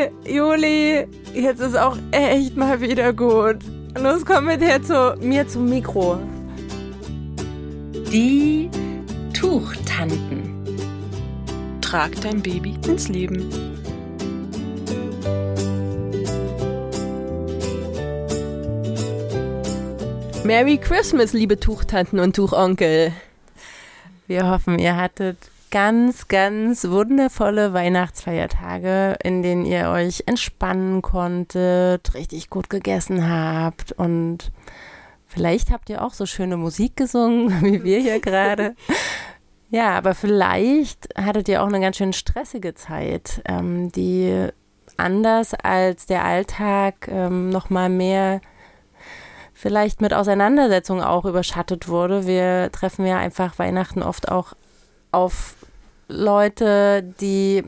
Juli, Juli, jetzt ist auch echt mal wieder gut. Los, komm mit her zu mir zum Mikro. Die Tuchtanten. Trag dein Baby ins Leben. Merry Christmas, liebe Tuchtanten und Tuchonkel. Wir hoffen, ihr hattet ganz, ganz wundervolle Weihnachtsfeiertage, in denen ihr euch entspannen konntet, richtig gut gegessen habt und vielleicht habt ihr auch so schöne Musik gesungen, wie wir hier gerade. Ja, aber vielleicht hattet ihr auch eine ganz schön stressige Zeit, ähm, die anders als der Alltag ähm, nochmal mehr vielleicht mit Auseinandersetzungen auch überschattet wurde. Wir treffen ja einfach Weihnachten oft auch auf Leute, die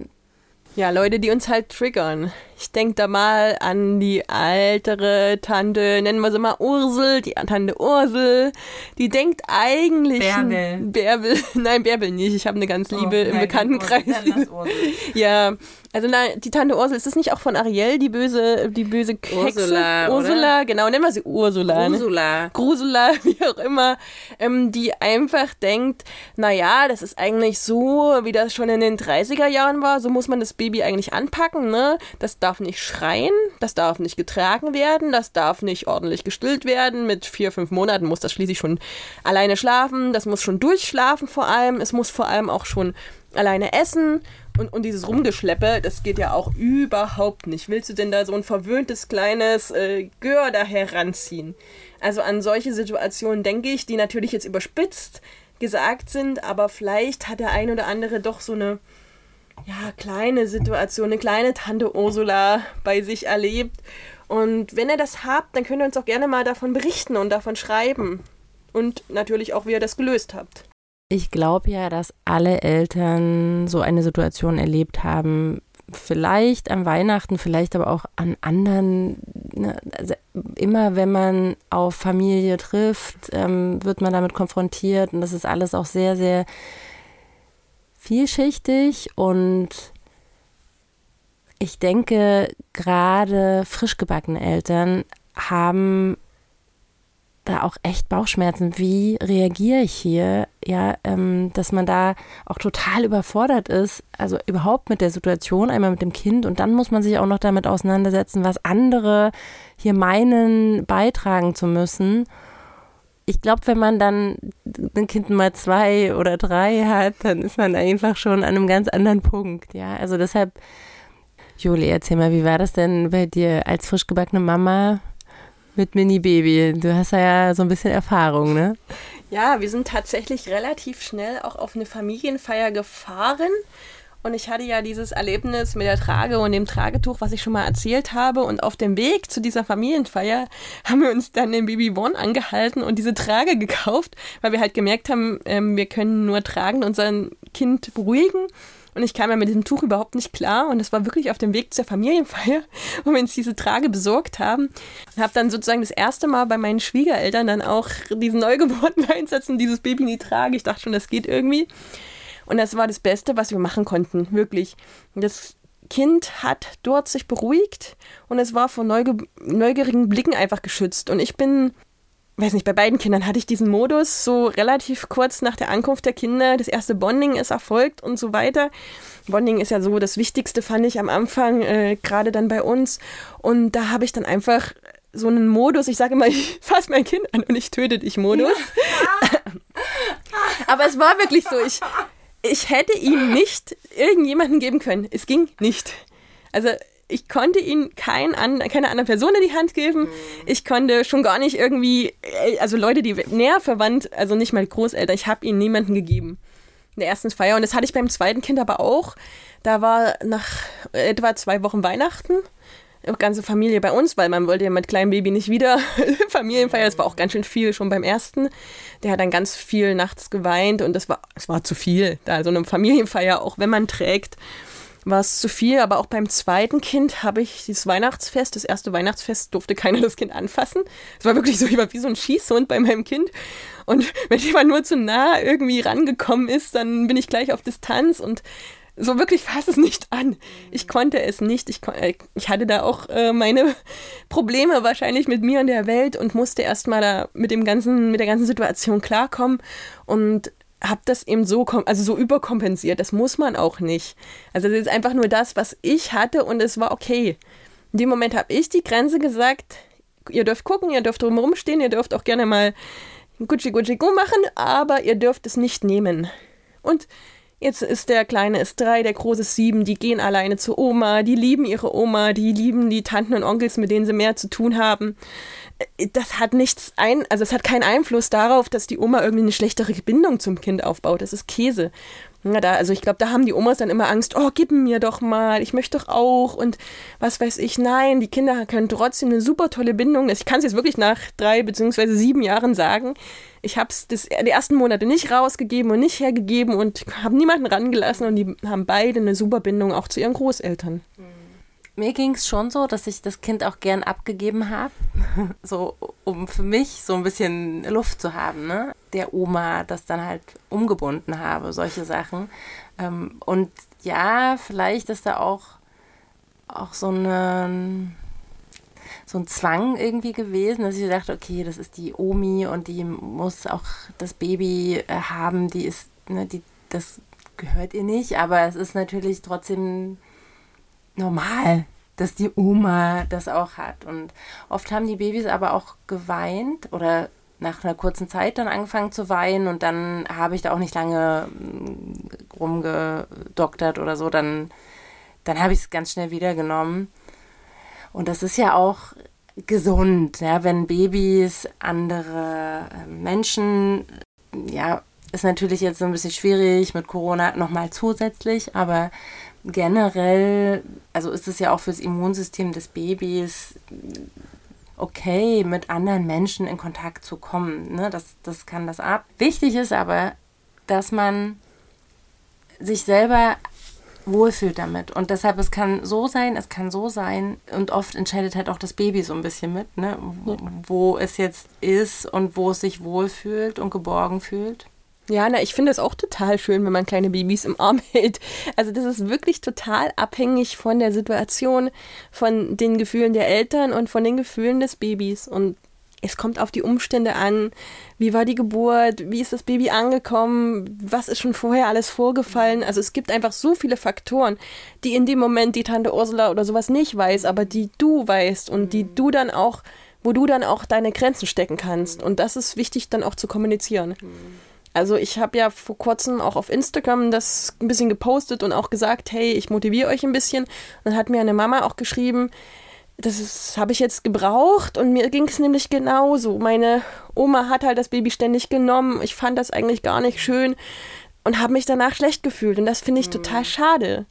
ja, Leute, die uns halt triggern. Ich denke da mal an die ältere Tante, nennen wir sie mal Ursel, die Tante Ursel. Die denkt eigentlich. Bärbel. Bärbel. Nein, Bärbel nicht. Ich habe eine ganz liebe oh, im Bekanntenkreis. ja, also na, die Tante Ursel, ist das nicht auch von Ariel, die böse, die böse Hexe? Ursula, Ursula, oder? genau, nennen wir sie Ursula. Ursula. Ne? Grusula, wie auch immer, ähm, die einfach denkt, naja, das ist eigentlich so, wie das schon in den 30er Jahren war, so muss man das Baby eigentlich anpacken, ne? Das darf nicht schreien, das darf nicht getragen werden, das darf nicht ordentlich gestillt werden. Mit vier, fünf Monaten muss das schließlich schon alleine schlafen, das muss schon durchschlafen vor allem, es muss vor allem auch schon alleine essen und, und dieses Rumgeschleppe, das geht ja auch überhaupt nicht. Willst du denn da so ein verwöhntes kleines äh, Gör da heranziehen? Also an solche Situationen denke ich, die natürlich jetzt überspitzt gesagt sind, aber vielleicht hat der ein oder andere doch so eine ja, kleine Situation, eine kleine Tante Ursula bei sich erlebt. Und wenn ihr das habt, dann könnt ihr uns auch gerne mal davon berichten und davon schreiben. Und natürlich auch, wie ihr das gelöst habt. Ich glaube ja, dass alle Eltern so eine Situation erlebt haben. Vielleicht an Weihnachten, vielleicht aber auch an anderen. Ne, also immer wenn man auf Familie trifft, ähm, wird man damit konfrontiert. Und das ist alles auch sehr, sehr vielschichtig. Und ich denke, gerade frisch gebackene Eltern haben da auch echt Bauchschmerzen. Wie reagiere ich hier? Ja, ähm, dass man da auch total überfordert ist, also überhaupt mit der Situation, einmal mit dem Kind und dann muss man sich auch noch damit auseinandersetzen, was andere hier meinen, beitragen zu müssen. Ich glaube, wenn man dann ein Kind mal zwei oder drei hat, dann ist man einfach schon an einem ganz anderen Punkt. Ja, also deshalb, Juli, erzähl mal, wie war das denn bei dir als frisch gebackene Mama? mit Mini-Baby. Du hast ja so ein bisschen Erfahrung, ne? Ja, wir sind tatsächlich relativ schnell auch auf eine Familienfeier gefahren. Und ich hatte ja dieses Erlebnis mit der Trage und dem Tragetuch, was ich schon mal erzählt habe. Und auf dem Weg zu dieser Familienfeier haben wir uns dann in Baby One angehalten und diese Trage gekauft, weil wir halt gemerkt haben, ähm, wir können nur tragen, unser Kind beruhigen. Und ich kam ja mit diesem Tuch überhaupt nicht klar. Und es war wirklich auf dem Weg zur Familienfeier, wo wir uns diese Trage besorgt haben. Und habe dann sozusagen das erste Mal bei meinen Schwiegereltern dann auch diesen Neugeborenen einsetzen, dieses Baby in die Trage. Ich dachte schon, das geht irgendwie. Und das war das Beste, was wir machen konnten, wirklich. Das Kind hat dort sich beruhigt und es war vor neuge neugierigen Blicken einfach geschützt. Und ich bin weiß nicht, bei beiden Kindern hatte ich diesen Modus so relativ kurz nach der Ankunft der Kinder. Das erste Bonding ist erfolgt und so weiter. Bonding ist ja so das Wichtigste, fand ich am Anfang, äh, gerade dann bei uns. Und da habe ich dann einfach so einen Modus, ich sage immer, ich fasse mein Kind an und ich töte dich Modus. Aber es war wirklich so, ich, ich hätte ihm nicht irgendjemanden geben können. Es ging nicht. Also ich konnte ihn kein an, keine andere Person in die Hand geben. Ich konnte schon gar nicht irgendwie, äh, also Leute, die näher verwandt, also nicht mal Großeltern, ich habe ihnen niemanden gegeben. In der ersten Feier. Und das hatte ich beim zweiten Kind aber auch. Da war nach etwa zwei Wochen Weihnachten. Ganze Familie bei uns, weil man wollte ja mit kleinem Baby nicht wieder Familienfeier. Das war auch ganz schön viel schon beim ersten. Der hat dann ganz viel nachts geweint und das war, es war zu viel. Da so eine Familienfeier, auch wenn man trägt war es zu viel, aber auch beim zweiten Kind habe ich dieses Weihnachtsfest, das erste Weihnachtsfest, durfte keiner das Kind anfassen. Es war wirklich so, ich war wie so ein Schießhund bei meinem Kind. Und wenn jemand nur zu nah irgendwie rangekommen ist, dann bin ich gleich auf Distanz und so wirklich fass es nicht an. Ich konnte es nicht. Ich, äh, ich hatte da auch äh, meine Probleme wahrscheinlich mit mir und der Welt und musste erstmal da mit dem ganzen, mit der ganzen Situation klarkommen und habe das eben so, also so überkompensiert. Das muss man auch nicht. Also das ist einfach nur das, was ich hatte und es war okay. In dem Moment habe ich die Grenze gesagt, ihr dürft gucken, ihr dürft drumherum stehen, ihr dürft auch gerne mal Gucci Gucci Gu machen, aber ihr dürft es nicht nehmen. Und Jetzt ist der Kleine ist drei, der Große ist sieben, die gehen alleine zur Oma, die lieben ihre Oma, die lieben die Tanten und Onkels, mit denen sie mehr zu tun haben. Äh, das hat nichts ein, also es hat keinen Einfluss darauf, dass die Oma irgendwie eine schlechtere Bindung zum Kind aufbaut. Das ist Käse. Ja, da, also ich glaube, da haben die Omas dann immer Angst, oh, gib mir doch mal, ich möchte doch auch und was weiß ich. Nein, die Kinder können trotzdem eine super tolle Bindung. Ich kann es jetzt wirklich nach drei beziehungsweise sieben Jahren sagen. Ich habe es die ersten Monate nicht rausgegeben und nicht hergegeben und habe niemanden rangelassen und die haben beide eine super Bindung auch zu ihren Großeltern. Mhm. Mir ging es schon so, dass ich das Kind auch gern abgegeben habe, so um für mich so ein bisschen Luft zu haben, ne? Der Oma das dann halt umgebunden habe, solche Sachen. Ähm, und ja, vielleicht ist da auch, auch so eine so ein Zwang irgendwie gewesen, dass ich dachte, okay, das ist die Omi und die muss auch das Baby äh, haben, die ist, ne, die, das gehört ihr nicht, aber es ist natürlich trotzdem normal, dass die Oma das auch hat. Und oft haben die Babys aber auch geweint oder nach einer kurzen Zeit dann angefangen zu weinen und dann habe ich da auch nicht lange mm, rumgedoktert oder so. Dann, dann habe ich es ganz schnell wieder genommen. Und das ist ja auch gesund, ja, wenn Babys andere ähm, Menschen, ja, ist natürlich jetzt so ein bisschen schwierig mit Corona nochmal zusätzlich, aber generell, also ist es ja auch fürs Immunsystem des Babys okay, mit anderen Menschen in Kontakt zu kommen. Ne? Das, das kann das ab. Wichtig ist aber, dass man sich selber wohlfühlt damit. Und deshalb, es kann so sein, es kann so sein. Und oft entscheidet halt auch das Baby so ein bisschen mit, ne? wo es jetzt ist und wo es sich wohlfühlt und geborgen fühlt. Ja, na, ich finde es auch total schön, wenn man kleine Babys im Arm hält. Also das ist wirklich total abhängig von der Situation, von den Gefühlen der Eltern und von den Gefühlen des Babys. Und es kommt auf die Umstände an. Wie war die Geburt? Wie ist das Baby angekommen? Was ist schon vorher alles vorgefallen? Also es gibt einfach so viele Faktoren, die in dem Moment die Tante Ursula oder sowas nicht weiß, aber die du weißt und die du dann auch, wo du dann auch deine Grenzen stecken kannst. Und das ist wichtig dann auch zu kommunizieren. Also ich habe ja vor kurzem auch auf Instagram das ein bisschen gepostet und auch gesagt, hey, ich motiviere euch ein bisschen. Und dann hat mir eine Mama auch geschrieben, das habe ich jetzt gebraucht und mir ging es nämlich genauso. Meine Oma hat halt das Baby ständig genommen. Ich fand das eigentlich gar nicht schön und habe mich danach schlecht gefühlt. Und das finde ich mhm. total schade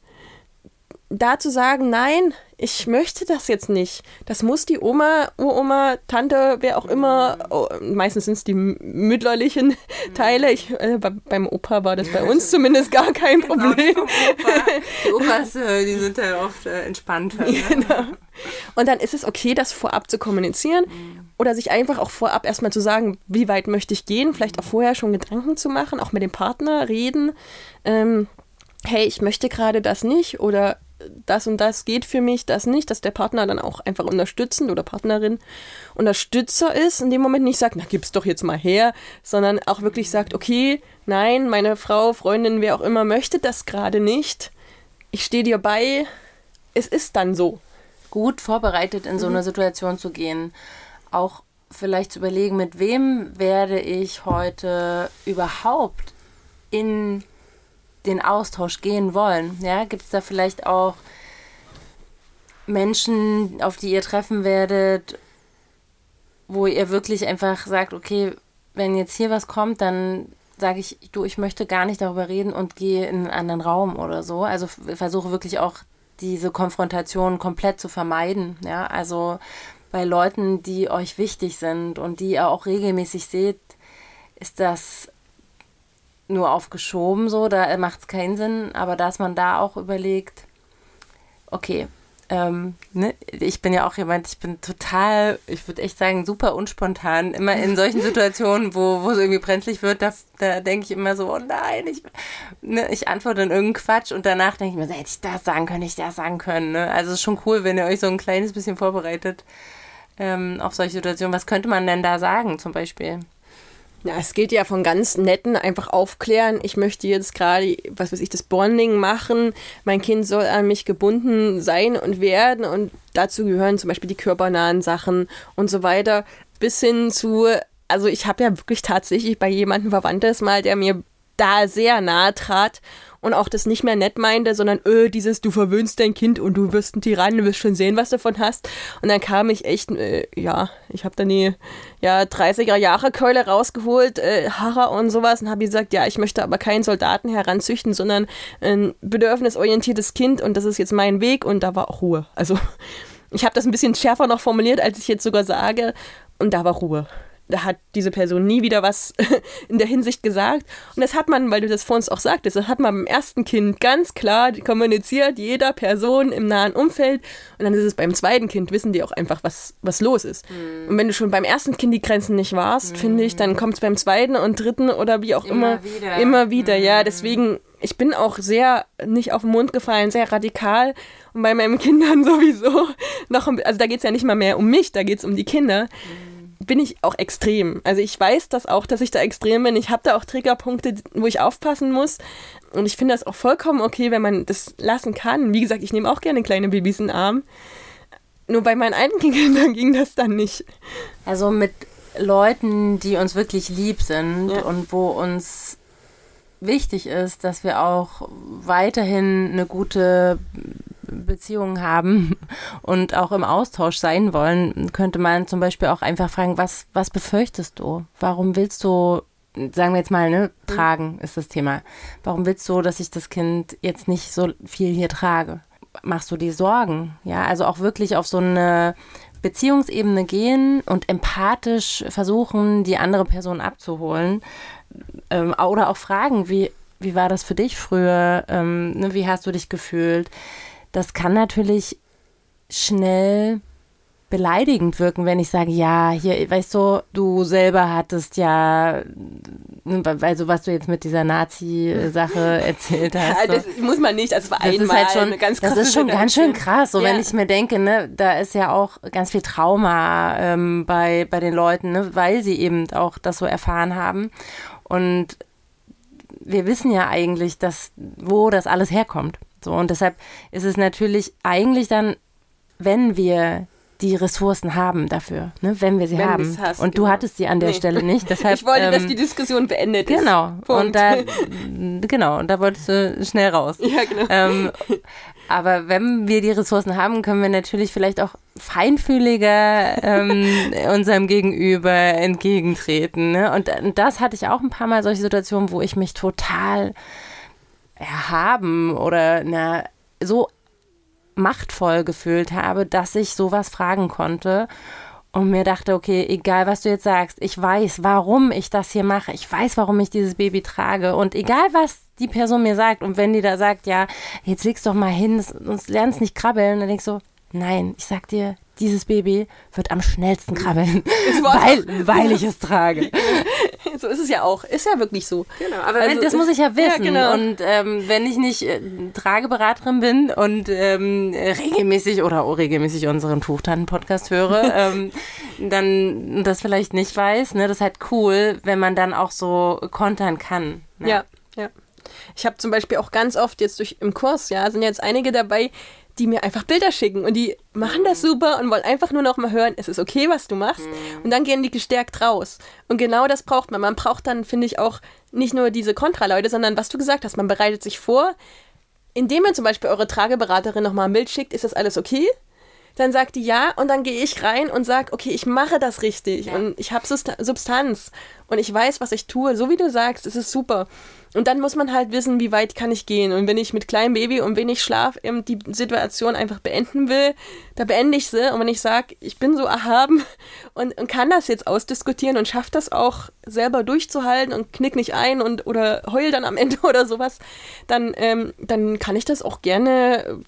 da zu sagen, nein, ich möchte das jetzt nicht. Das muss die Oma, Uroma, Tante, wer auch immer, oh, meistens sind es die mütterlichen Teile. Ich, äh, beim Opa war das bei uns zumindest gar kein genau, Problem. Genau, die Opas, äh, die sind ja oft äh, entspannter. Ne? Genau. Und dann ist es okay, das vorab zu kommunizieren mhm. oder sich einfach auch vorab erstmal zu sagen, wie weit möchte ich gehen, vielleicht auch vorher schon Gedanken zu machen, auch mit dem Partner reden. Ähm, hey, ich möchte gerade das nicht oder das und das geht für mich, das nicht, dass der Partner dann auch einfach unterstützend oder Partnerin Unterstützer ist, in dem Moment nicht sagt, na gib's doch jetzt mal her, sondern auch wirklich sagt, okay, nein, meine Frau, Freundin, wer auch immer möchte das gerade nicht. Ich stehe dir bei, es ist dann so. Gut vorbereitet in so eine mhm. Situation zu gehen, auch vielleicht zu überlegen, mit wem werde ich heute überhaupt in den Austausch gehen wollen. Ja, gibt es da vielleicht auch Menschen, auf die ihr treffen werdet, wo ihr wirklich einfach sagt, okay, wenn jetzt hier was kommt, dann sage ich, du, ich möchte gar nicht darüber reden und gehe in einen anderen Raum oder so. Also versuche wirklich auch diese Konfrontation komplett zu vermeiden. Ja, also bei Leuten, die euch wichtig sind und die ihr auch regelmäßig seht, ist das nur aufgeschoben, so, da macht es keinen Sinn, aber dass man da auch überlegt, okay, ähm, ne, ich bin ja auch jemand, ich bin total, ich würde echt sagen, super unspontan. Immer in solchen Situationen, wo, wo es irgendwie brenzlig wird, da, da denke ich immer so, oh nein, ich, ne, ich antworte dann irgendeinen Quatsch und danach denke ich mir, so, hätte ich das sagen können, hätte ich das sagen können. Ne? Also es ist schon cool, wenn ihr euch so ein kleines bisschen vorbereitet ähm, auf solche Situationen. Was könnte man denn da sagen zum Beispiel? Ja, es geht ja von ganz netten einfach aufklären. Ich möchte jetzt gerade, was weiß ich, das Bonding machen. Mein Kind soll an mich gebunden sein und werden. Und dazu gehören zum Beispiel die körpernahen Sachen und so weiter. Bis hin zu, also ich habe ja wirklich tatsächlich bei jemandem Verwandtes mal, der mir da sehr nahe trat und auch das nicht mehr nett meinte, sondern öh, dieses, du verwöhnst dein Kind und du wirst ein Tyrann, du wirst schon sehen, was du davon hast. Und dann kam ich echt, äh, ja, ich habe dann die ja, 30er Jahre Keule rausgeholt, äh, Harrer und sowas und habe gesagt, ja, ich möchte aber keinen Soldaten heranzüchten, sondern ein bedürfnisorientiertes Kind und das ist jetzt mein Weg und da war auch Ruhe. Also ich habe das ein bisschen schärfer noch formuliert, als ich jetzt sogar sage und da war Ruhe da hat diese Person nie wieder was in der Hinsicht gesagt. Und das hat man, weil du das vor uns auch sagtest, das hat man beim ersten Kind ganz klar kommuniziert, jeder Person im nahen Umfeld. Und dann ist es beim zweiten Kind, wissen die auch einfach, was, was los ist. Mhm. Und wenn du schon beim ersten Kind die Grenzen nicht warst, mhm. finde ich, dann kommt es beim zweiten und dritten oder wie auch immer, immer wieder. Immer wieder, mhm. ja. Deswegen, ich bin auch sehr nicht auf den Mund gefallen, sehr radikal. Und bei meinen Kindern sowieso noch, also da geht es ja nicht mal mehr um mich, da geht es um die Kinder. Mhm bin ich auch extrem. Also ich weiß das auch, dass ich da extrem bin. Ich habe da auch Triggerpunkte, wo ich aufpassen muss. Und ich finde das auch vollkommen okay, wenn man das lassen kann. Wie gesagt, ich nehme auch gerne kleine Babys in den Arm. Nur bei meinen eigenen Kindern ging das dann nicht. Also mit Leuten, die uns wirklich lieb sind ja. und wo uns wichtig ist, dass wir auch weiterhin eine gute Beziehungen haben und auch im Austausch sein wollen, könnte man zum Beispiel auch einfach fragen, was, was befürchtest du? Warum willst du, sagen wir jetzt mal, ne, tragen ist das Thema. Warum willst du, dass ich das Kind jetzt nicht so viel hier trage? Machst du dir Sorgen? Ja, also auch wirklich auf so eine Beziehungsebene gehen und empathisch versuchen, die andere Person abzuholen. Ähm, oder auch fragen, wie, wie war das für dich früher? Ähm, ne, wie hast du dich gefühlt? Das kann natürlich schnell beleidigend wirken, wenn ich sage, ja, hier, weißt du, du selber hattest ja, also was du jetzt mit dieser Nazi-Sache erzählt hast. Ja, das muss man nicht, also das ist halt schon, ganz Das ist schon ganz schön krass, so ja. wenn ich mir denke, ne, da ist ja auch ganz viel Trauma ähm, bei, bei den Leuten, ne, weil sie eben auch das so erfahren haben und wir wissen ja eigentlich, dass, wo das alles herkommt. So, und deshalb ist es natürlich eigentlich dann, wenn wir die Ressourcen haben dafür, ne, wenn wir sie wenn haben. Hast, und du genau. hattest sie an der nee. Stelle nicht. Deshalb, ich wollte, ähm, dass die Diskussion beendet ist. Genau. Und da, genau, und da wolltest du schnell raus. Ja, genau. Ähm, aber wenn wir die Ressourcen haben, können wir natürlich vielleicht auch feinfühliger ähm, unserem Gegenüber entgegentreten. Ne? Und, und das hatte ich auch ein paar Mal solche Situationen, wo ich mich total erhaben oder na, so machtvoll gefühlt habe, dass ich sowas fragen konnte und mir dachte, okay, egal was du jetzt sagst, ich weiß, warum ich das hier mache, ich weiß, warum ich dieses Baby trage. Und egal was die Person mir sagt und wenn die da sagt, ja, jetzt legst doch mal hin, sonst lernst nicht krabbeln, dann denkst du, nein, ich sag dir, dieses Baby wird am schnellsten krabbeln, weil, weil ich es trage. so ist es ja auch. Ist ja wirklich so. Genau, aber also, das muss ich ja wissen. Ja, genau. Und ähm, wenn ich nicht äh, Trageberaterin bin und ähm, regelmäßig oder auch regelmäßig unseren Tuchtanten-Podcast höre, ähm, dann das vielleicht nicht weiß, ne, das ist halt cool, wenn man dann auch so kontern kann. Ne? Ja, ja. Ich habe zum Beispiel auch ganz oft jetzt durch im Kurs, ja, sind jetzt einige dabei, die mir einfach Bilder schicken und die machen das super und wollen einfach nur noch mal hören, es ist okay, was du machst. Und dann gehen die gestärkt raus. Und genau das braucht man. Man braucht dann, finde ich, auch nicht nur diese Kontraleute, sondern was du gesagt hast, man bereitet sich vor. Indem ihr zum Beispiel eure Trageberaterin noch mal ein Bild schickt, ist das alles okay? Dann sagt die ja und dann gehe ich rein und sage, okay, ich mache das richtig ja. und ich habe Substanz und ich weiß, was ich tue, so wie du sagst, es ist super. Und dann muss man halt wissen, wie weit kann ich gehen. Und wenn ich mit kleinem Baby und wenig Schlaf eben die Situation einfach beenden will, da beende ich sie. Und wenn ich sage, ich bin so erhaben und, und kann das jetzt ausdiskutieren und schaffe das auch selber durchzuhalten und knick nicht ein und oder heul dann am Ende oder sowas, dann, ähm, dann kann ich das auch gerne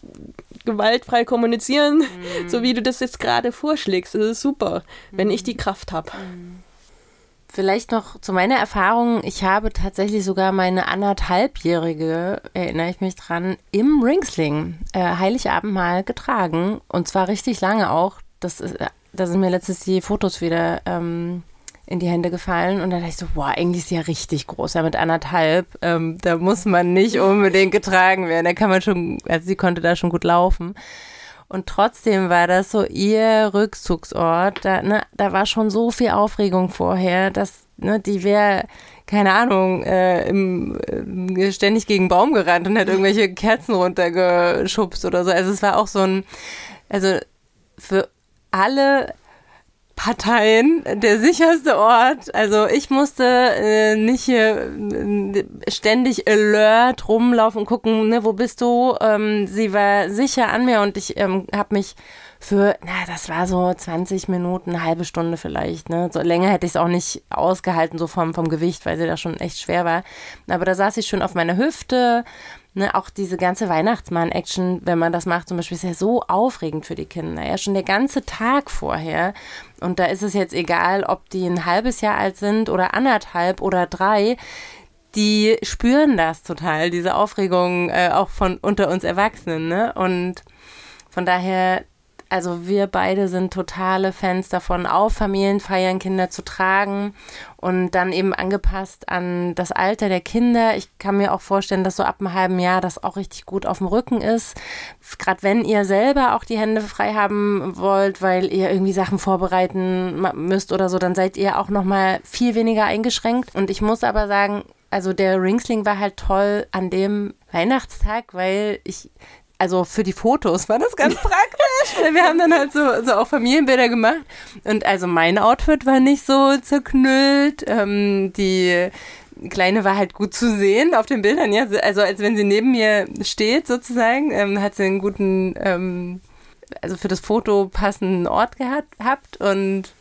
gewaltfrei kommunizieren, mhm. so wie du das jetzt gerade vorschlägst. Das ist super, mhm. wenn ich die Kraft habe. Mhm. Vielleicht noch zu meiner Erfahrung. Ich habe tatsächlich sogar meine anderthalbjährige, erinnere ich mich dran, im Ringsling äh, Heiligabend getragen. Und zwar richtig lange auch. Das ist, äh, da sind mir letztens die Fotos wieder ähm, in die Hände gefallen. Und dann dachte ich so, boah, eigentlich ist sie ja richtig groß. Ja, mit anderthalb. Ähm, da muss man nicht unbedingt getragen werden. Da kann man schon, also sie konnte da schon gut laufen. Und trotzdem war das so ihr Rückzugsort. Da, ne, da war schon so viel Aufregung vorher, dass ne, die wäre, keine Ahnung, äh, im, äh, ständig gegen Baum gerannt und hat irgendwelche Kerzen runtergeschubst oder so. Also es war auch so ein, also für alle Parteien der sicherste Ort. Also ich musste äh, nicht hier äh, ständig alert rumlaufen und gucken, ne, wo bist du? Ähm, sie war sicher an mir und ich ähm, habe mich für, na, das war so 20 Minuten, eine halbe Stunde vielleicht, ne? So länger hätte ich es auch nicht ausgehalten, so vom, vom Gewicht, weil sie da schon echt schwer war. Aber da saß ich schon auf meiner Hüfte, ne, auch diese ganze Weihnachtsmann-Action, wenn man das macht, zum Beispiel, ist ja so aufregend für die Kinder. Ja, schon der ganze Tag vorher. Und da ist es jetzt egal, ob die ein halbes Jahr alt sind oder anderthalb oder drei. Die spüren das total, diese Aufregung äh, auch von unter uns Erwachsenen. Ne? Und von daher also wir beide sind totale Fans davon, auf Familienfeiern Kinder zu tragen und dann eben angepasst an das Alter der Kinder. Ich kann mir auch vorstellen, dass so ab einem halben Jahr das auch richtig gut auf dem Rücken ist. Gerade wenn ihr selber auch die Hände frei haben wollt, weil ihr irgendwie Sachen vorbereiten müsst oder so, dann seid ihr auch noch mal viel weniger eingeschränkt. Und ich muss aber sagen, also der Ringsling war halt toll an dem Weihnachtstag, weil ich also für die Fotos war das ganz praktisch. Wir haben dann halt so, so auch Familienbilder gemacht. Und also mein Outfit war nicht so zerknüllt. Ähm, die Kleine war halt gut zu sehen auf den Bildern, ja. Also als wenn sie neben mir steht sozusagen, ähm, hat sie einen guten, ähm, also für das Foto passenden Ort gehabt und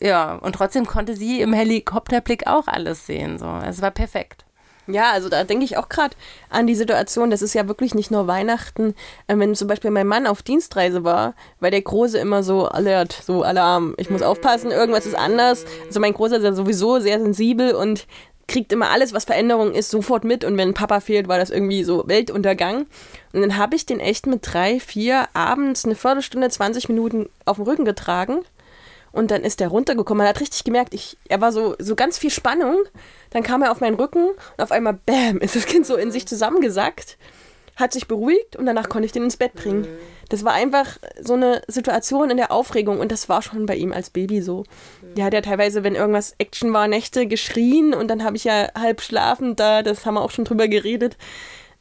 ja, und trotzdem konnte sie im Helikopterblick auch alles sehen. So, es war perfekt. Ja, also da denke ich auch gerade an die Situation, das ist ja wirklich nicht nur Weihnachten, äh, wenn zum Beispiel mein Mann auf Dienstreise war, weil der Große immer so alert, so Alarm, ich muss aufpassen, irgendwas ist anders. Also mein Großer ist ja sowieso sehr sensibel und kriegt immer alles, was Veränderung ist, sofort mit und wenn Papa fehlt, war das irgendwie so Weltuntergang. Und dann habe ich den echt mit drei, vier abends eine Viertelstunde, 20 Minuten auf dem Rücken getragen und dann ist er runtergekommen. Man hat richtig gemerkt, ich, er war so, so ganz viel Spannung. Dann kam er auf meinen Rücken und auf einmal, bam, ist das Kind so in sich zusammengesackt, hat sich beruhigt und danach konnte ich den ins Bett bringen. Das war einfach so eine Situation in der Aufregung und das war schon bei ihm als Baby so. Der hat ja teilweise, wenn irgendwas Action war, Nächte geschrien und dann habe ich ja halb schlafend da, das haben wir auch schon drüber geredet,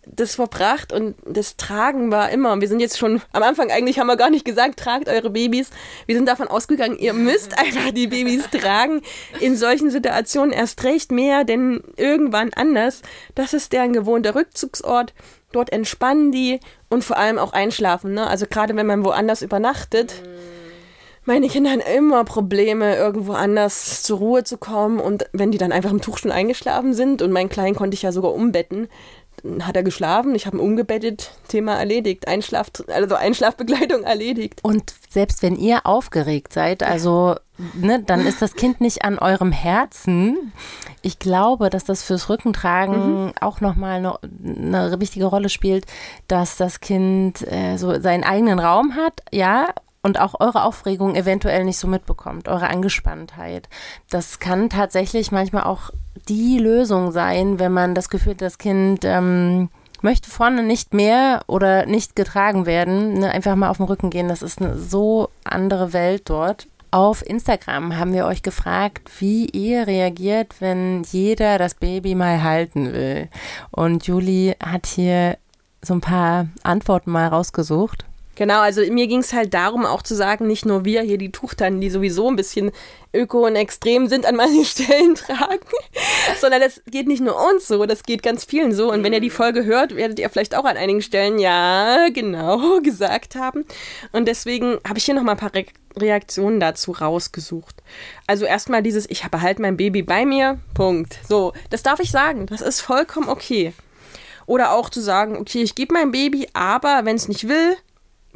das verbracht und das Tragen war immer, wir sind jetzt schon am Anfang eigentlich haben wir gar nicht gesagt, tragt eure Babys. Wir sind davon ausgegangen, ihr müsst einfach die Babys tragen. In solchen Situationen erst recht mehr, denn irgendwann anders. Das ist deren gewohnter Rückzugsort. Dort entspannen die und vor allem auch einschlafen. Ne? Also gerade wenn man woanders übernachtet. Meine Kinder haben immer Probleme, irgendwo anders zur Ruhe zu kommen. Und wenn die dann einfach im Tuch schon eingeschlafen sind und meinen Kleinen konnte ich ja sogar umbetten, hat er geschlafen, ich habe ihn umgebettet, Thema erledigt, Einschlaf, also Einschlafbegleitung erledigt. Und selbst wenn ihr aufgeregt seid, also ne, dann ist das Kind nicht an eurem Herzen. Ich glaube, dass das fürs Rückentragen mhm. auch nochmal eine, eine wichtige Rolle spielt, dass das Kind äh, so seinen eigenen Raum hat, ja, und auch eure Aufregung eventuell nicht so mitbekommt, eure Angespanntheit. Das kann tatsächlich manchmal auch die Lösung sein, wenn man das Gefühl das Kind ähm, möchte vorne nicht mehr oder nicht getragen werden. Ne, einfach mal auf den Rücken gehen. Das ist eine so andere Welt dort. Auf Instagram haben wir euch gefragt, wie ihr reagiert, wenn jeder das Baby mal halten will. Und Julie hat hier so ein paar Antworten mal rausgesucht. Genau, also mir ging es halt darum, auch zu sagen, nicht nur wir hier die Tuchtannen, die sowieso ein bisschen öko und extrem sind, an manchen Stellen tragen, sondern das geht nicht nur uns so, das geht ganz vielen so. Und wenn ihr die Folge hört, werdet ihr vielleicht auch an einigen Stellen ja, genau, gesagt haben. Und deswegen habe ich hier nochmal ein paar Re Reaktionen dazu rausgesucht. Also erstmal dieses, ich behalte mein Baby bei mir, Punkt. So, das darf ich sagen, das ist vollkommen okay. Oder auch zu sagen, okay, ich gebe mein Baby, aber wenn es nicht will,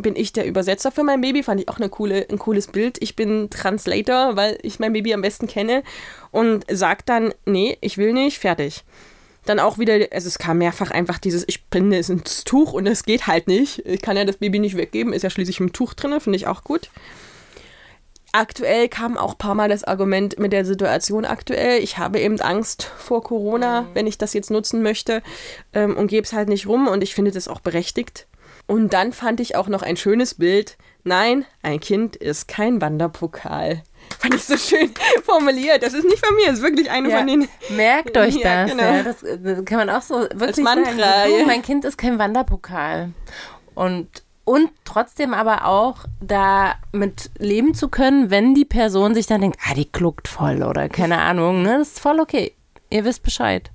bin ich der Übersetzer für mein Baby. Fand ich auch eine coole, ein cooles Bild. Ich bin Translator, weil ich mein Baby am besten kenne und sag dann, nee, ich will nicht, fertig. Dann auch wieder, also es kam mehrfach einfach dieses, ich bin ins Tuch und es geht halt nicht. Ich kann ja das Baby nicht weggeben, ist ja schließlich im Tuch drin, finde ich auch gut. Aktuell kam auch ein paar Mal das Argument mit der Situation aktuell. Ich habe eben Angst vor Corona, mhm. wenn ich das jetzt nutzen möchte ähm, und gebe es halt nicht rum und ich finde das auch berechtigt. Und dann fand ich auch noch ein schönes Bild. Nein, ein Kind ist kein Wanderpokal. Fand ich so schön formuliert. Das ist nicht von mir, das ist wirklich eine ja, von den. Merkt euch ja, das. Genau. Ja, das, kann man auch so wirklich Als Mantra, sagen. Du, mein Kind ist kein Wanderpokal. Und, und trotzdem aber auch damit leben zu können, wenn die Person sich dann denkt, ah, die kluckt voll oder keine Ahnung. Ne? Das ist voll okay. Ihr wisst Bescheid.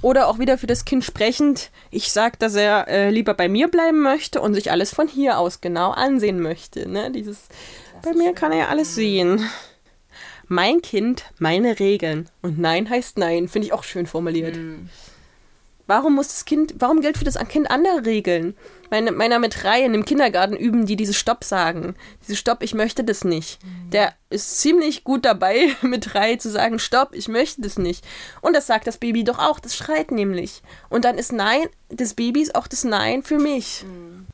Oder auch wieder für das Kind sprechend, ich sage, dass er äh, lieber bei mir bleiben möchte und sich alles von hier aus genau ansehen möchte. Ne? Dieses, bei mir kann er ja alles sehen. Mein Kind, meine Regeln. Und Nein heißt Nein. Finde ich auch schön formuliert. Mhm. Warum muss das Kind, warum gilt für das Kind andere Regeln? Meine, meiner mit Reihen im Kindergarten üben die dieses Stopp sagen. Dieses Stopp, ich möchte das nicht. Mhm. Der ist ziemlich gut dabei, mit Reihe zu sagen, Stopp, ich möchte das nicht. Und das sagt das Baby doch auch, das schreit nämlich. Und dann ist Nein des Babys auch das Nein für mich. Mhm.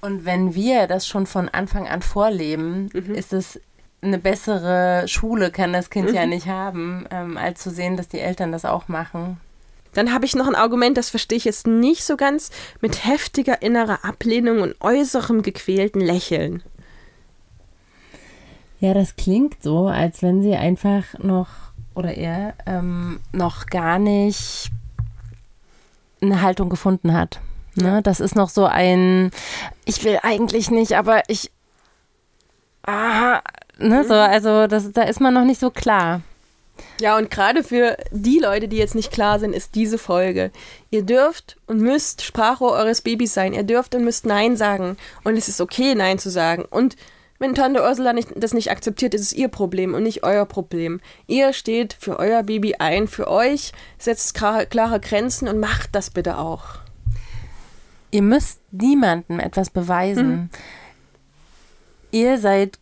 Und wenn wir das schon von Anfang an vorleben, mhm. ist es eine bessere Schule, kann das Kind mhm. ja nicht haben, ähm, als zu sehen, dass die Eltern das auch machen. Dann habe ich noch ein Argument, das verstehe ich jetzt nicht so ganz, mit heftiger innerer Ablehnung und äußerem gequälten Lächeln. Ja, das klingt so, als wenn sie einfach noch oder er ähm, noch gar nicht eine Haltung gefunden hat. Ne? Das ist noch so ein, ich will eigentlich nicht, aber ich, ah, ne, so, also das, da ist man noch nicht so klar. Ja, und gerade für die Leute, die jetzt nicht klar sind, ist diese Folge. Ihr dürft und müsst Sprachrohr eures Babys sein. Ihr dürft und müsst Nein sagen. Und es ist okay, Nein zu sagen. Und wenn Tante Ursula nicht, das nicht akzeptiert, ist es ihr Problem und nicht euer Problem. Ihr steht für euer Baby ein, für euch, setzt klare Grenzen und macht das bitte auch. Ihr müsst niemandem etwas beweisen. Mhm. Ihr seid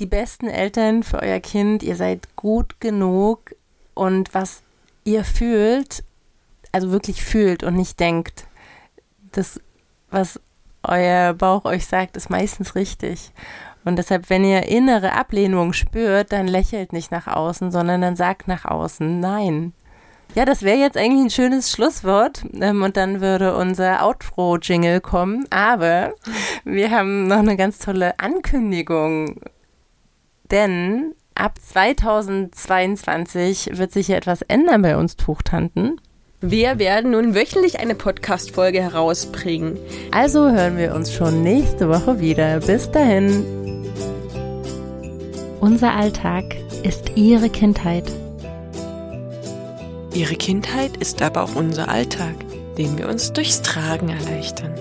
die besten Eltern für euer Kind, ihr seid gut genug und was ihr fühlt, also wirklich fühlt und nicht denkt, das, was euer Bauch euch sagt, ist meistens richtig. Und deshalb, wenn ihr innere Ablehnung spürt, dann lächelt nicht nach außen, sondern dann sagt nach außen Nein. Ja, das wäre jetzt eigentlich ein schönes Schlusswort ähm, und dann würde unser Outro-Jingle kommen. Aber wir haben noch eine ganz tolle Ankündigung denn ab 2022 wird sich hier etwas ändern bei uns Tuchtanten. Wir werden nun wöchentlich eine Podcast-Folge herausbringen. Also hören wir uns schon nächste Woche wieder. Bis dahin. Unser Alltag ist Ihre Kindheit. Ihre Kindheit ist aber auch unser Alltag, den wir uns durchs Tragen erleichtern.